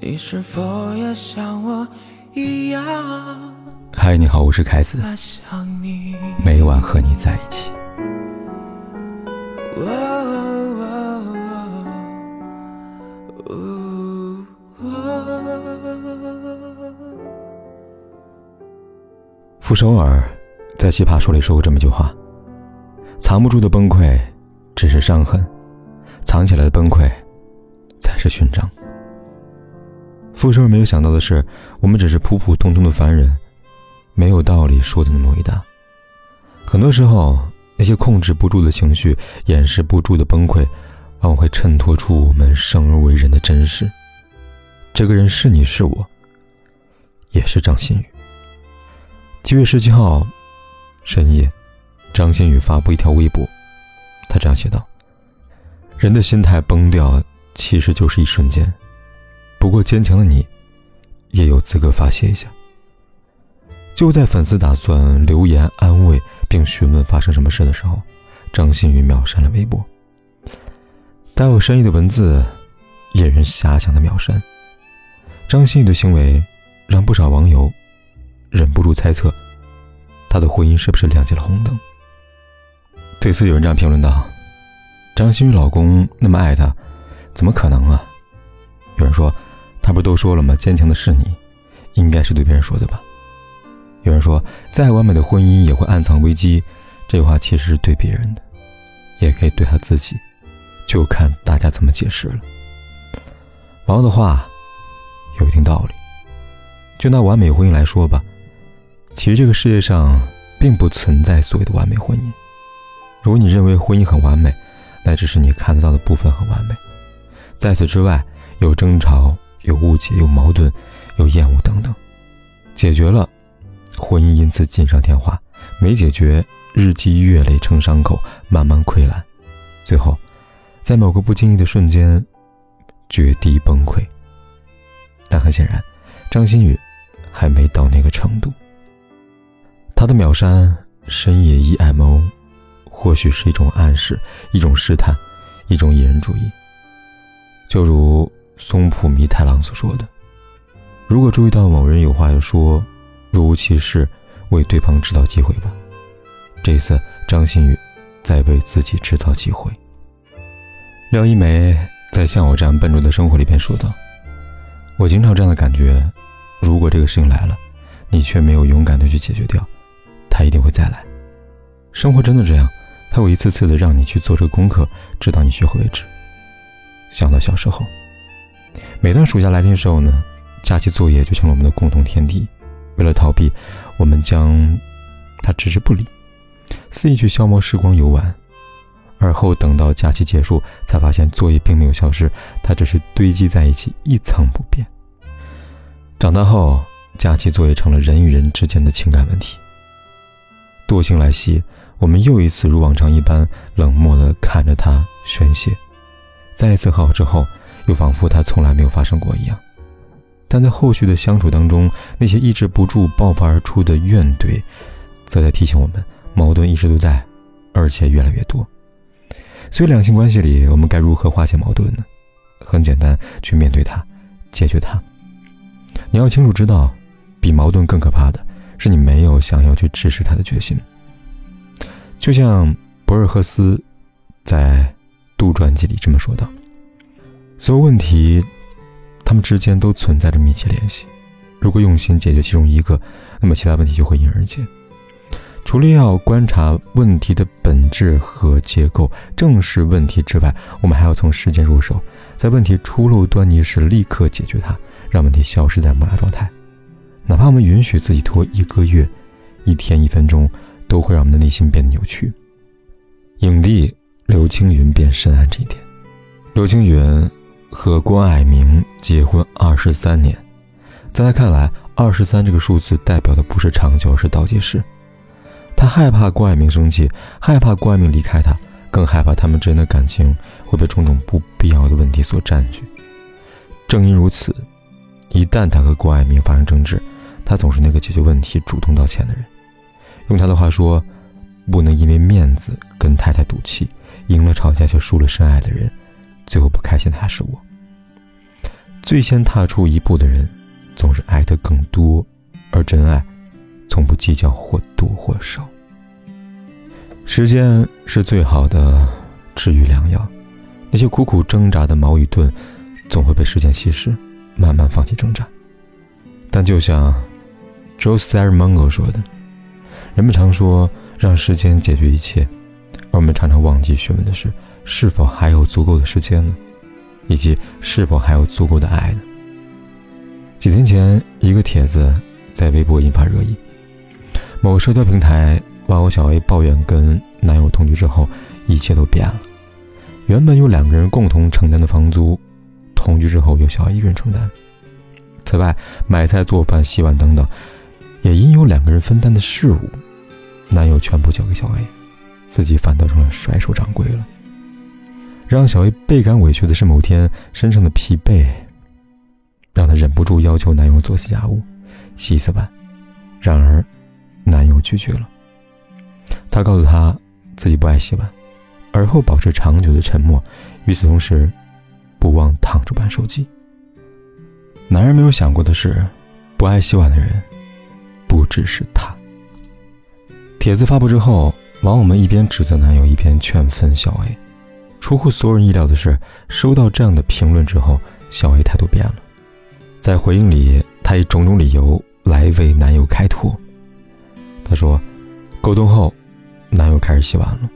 你是否也像我一样？嗨，你好，我是凯子。每晚和你在一起。傅首尔在《奇葩说》里说过这么一句话：“藏不住的崩溃，只是伤痕；藏起来的崩溃，才是勋章。”傅首尔没有想到的是，我们只是普普通通的凡人，没有道理说的那么伟大。很多时候，那些控制不住的情绪、掩饰不住的崩溃，往往会衬托出我们生而为人的真实。这个人是你是我，也是张馨予。七月十七号深夜，张馨予发布一条微博，他这样写道：“人的心态崩掉，其实就是一瞬间。”不过坚强的你，也有资格发泄一下。就在粉丝打算留言安慰并询问发生什么事的时候，张馨予秒删了微博。带有深意的文字，引人遐想的秒删。张馨予的行为，让不少网友忍不住猜测，她的婚姻是不是亮起了红灯？对此，有人这样评论道：“张馨予老公那么爱她，怎么可能啊？”有人说。他不都说了吗？坚强的是你，应该是对别人说的吧。有人说，再完美的婚姻也会暗藏危机，这话其实是对别人的，也可以对他自己，就看大家怎么解释了。网友的话有一定道理。就拿完美婚姻来说吧，其实这个世界上并不存在所谓的完美婚姻。如果你认为婚姻很完美，那只是你看得到的部分很完美，在此之外有争吵。有误解，有矛盾，有厌恶等等，解决了，婚姻因此锦上添花；没解决，日积月累成伤口，慢慢溃烂，最后，在某个不经意的瞬间，绝地崩溃。但很显然，张馨予还没到那个程度。他的秒删深夜 emo，或许是一种暗示，一种试探，一种引人注意，就如。松浦弥太郎所说的：“如果注意到某人有话要说，若无其事，为对方制造机会吧。”这次，张馨予在为自己制造机会。廖一梅在《像我这样笨拙的生活》里边说道：“我经常这样的感觉，如果这个事情来了，你却没有勇敢的去解决掉，他一定会再来。生活真的这样，他会一次次的让你去做这个功课，直到你学会为止。”想到小时候。每当暑假来临的时候呢，假期作业就成了我们的共同天敌。为了逃避，我们将它置之不理，肆意去消磨时光游玩。而后等到假期结束，才发现作业并没有消失，它只是堆积在一起，一层不变。长大后，假期作业成了人与人之间的情感问题。惰性来袭，我们又一次如往常一般冷漠地看着他宣泄。再一次和好之后。又仿佛他从来没有发生过一样，但在后续的相处当中，那些抑制不住爆发而出的怨怼，则在提醒我们，矛盾一直都在，而且越来越多。所以，两性关系里，我们该如何化解矛盾呢？很简单，去面对它，解决它。你要清楚知道，比矛盾更可怕的是你没有想要去直视它的决心。就像博尔赫斯在《杜传记》里这么说道。所有问题，他们之间都存在着密切联系。如果用心解决其中一个，那么其他问题就会迎刃而解。除了要观察问题的本质和结构，正视问题之外，我们还要从时间入手，在问题初露端倪时立刻解决它，让问题消失在萌芽状态。哪怕我们允许自己拖一个月、一天、一分钟，都会让我们的内心变得扭曲。影帝刘青云便深谙这一点。刘青云。和郭蔼明结婚二十三年，在他看来，二十三这个数字代表的不是长久，而是倒计时。他害怕郭蔼明生气，害怕郭蔼明离开他，更害怕他们之间的感情会被种种不必要的问题所占据。正因如此，一旦他和郭蔼明发生争执，他总是那个解决问题、主动道歉的人。用他的话说，不能因为面子跟太太赌气，赢了吵架却输了深爱的人。最后不开心的还是我。最先踏出一步的人，总是爱的更多，而真爱，从不计较或多或少。时间是最好的治愈良药，那些苦苦挣扎的矛与盾，总会被时间稀释，慢慢放弃挣扎。但就像 Jose r m o n g o 说的，人们常说让时间解决一切，而我们常常忘记询问的是，是否还有足够的时间呢？以及是否还有足够的爱呢？几天前，一个帖子在微博引发热议。某社交平台网友小 A 抱怨，跟男友同居之后，一切都变了。原本由两个人共同承担的房租，同居之后由小 A 一人承担。此外，买菜、做饭、洗碗等等，也因有两个人分担的事物，男友全部交给小 A，自己反倒成了甩手掌柜了。让小 A 倍感委屈的是，某天身上的疲惫，让她忍不住要求男友做洗家务、洗一次碗。然而，男友拒绝了。他告诉她自己不爱洗碗，而后保持长久的沉默。与此同时，不忘躺着玩手机。男人没有想过的是，不爱洗碗的人，不只是他。帖子发布之后，网友们一边指责男友，一边劝分小 A。出乎所有人意料的是，收到这样的评论之后，小 A 态度变了。在回应里，她以种种理由来为男友开脱。她说：“沟通后，男友开始洗碗了，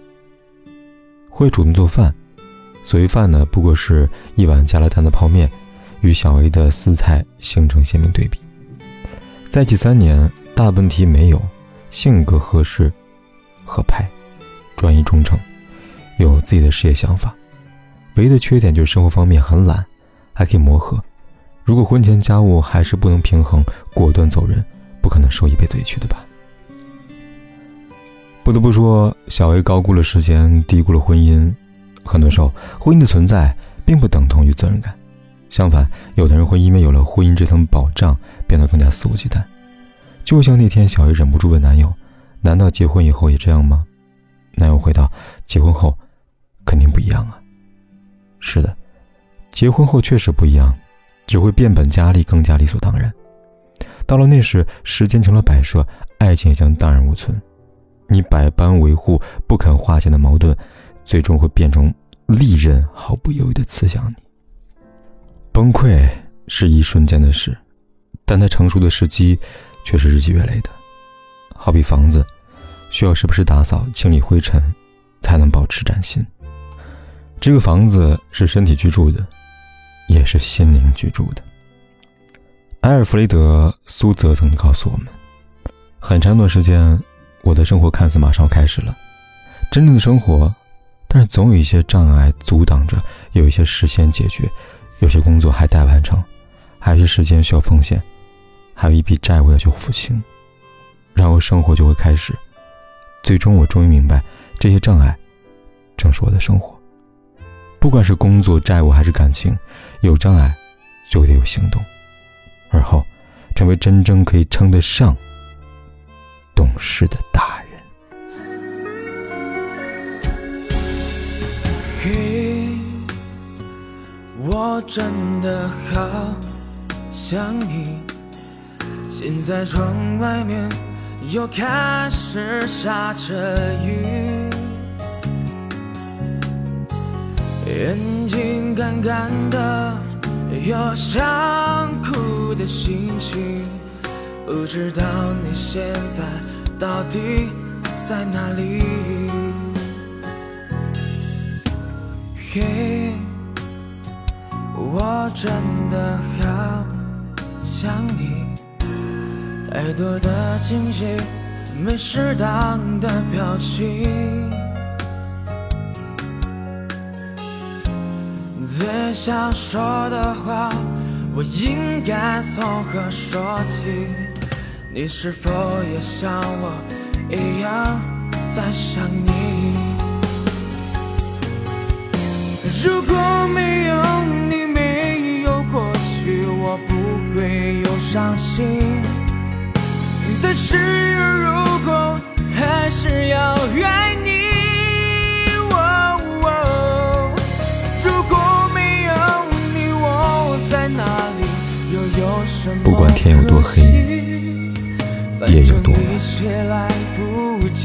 会主动做饭。所谓饭呢，不过是一碗加了蛋的泡面，与小 A 的私菜形成鲜明对比。在一起三年，大问题没有，性格合适，合拍，专一忠诚。”有自己的事业想法，唯一的缺点就是生活方面很懒，还可以磨合。如果婚前家务还是不能平衡，果断走人，不可能受一辈子委屈的吧？不得不说，小 A 高估了时间，低估了婚姻。很多时候，婚姻的存在并不等同于责任感，相反，有的人会因为有了婚姻这层保障，变得更加肆无忌惮。就像那天，小 A 忍不住问男友：“难道结婚以后也这样吗？”男友回道：“结婚后。”肯定不一样啊！是的，结婚后确实不一样，只会变本加厉，更加理所当然。到了那时，时间成了摆设，爱情也将荡然无存。你百般维护不肯化解的矛盾，最终会变成利刃，毫不犹豫地刺向你。崩溃是一瞬间的事，但它成熟的时机却是日积月累的。好比房子，需要时不时打扫、清理灰尘，才能保持崭新。这个房子是身体居住的，也是心灵居住的。埃尔弗雷德·苏泽曾告诉我们：很长一段时间，我的生活看似马上开始了，真正的生活，但是总有一些障碍阻挡着，有一些事先解决，有些工作还待完成，还有些时间需要奉献，还有一笔债务要去付清，然后生活就会开始。最终，我终于明白，这些障碍，正是我的生活。不管是工作、债务还是感情，有障碍就得有行动，而后成为真正可以称得上懂事的大人。嘿，我真的好想你。现在窗外面又开始下着雨。眼睛干干的，有想哭的心情。不知道你现在到底在哪里？嘿，我真的好想你。太多的惊喜，没适当的表情。最想说的话，我应该从何说起？你是否也像我一样在想你？如果没有你，没有过去，我不会有伤心。但是如果还是要爱你。不管天有多黑，夜有多晚，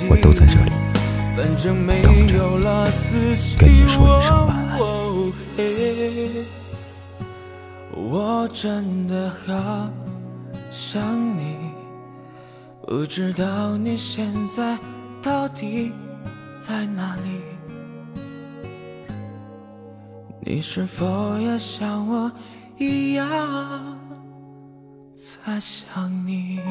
我都在这里等着跟你说一声晚安。我真的好想你，不知道你现在到底在哪里？你是否也像我一样在想你。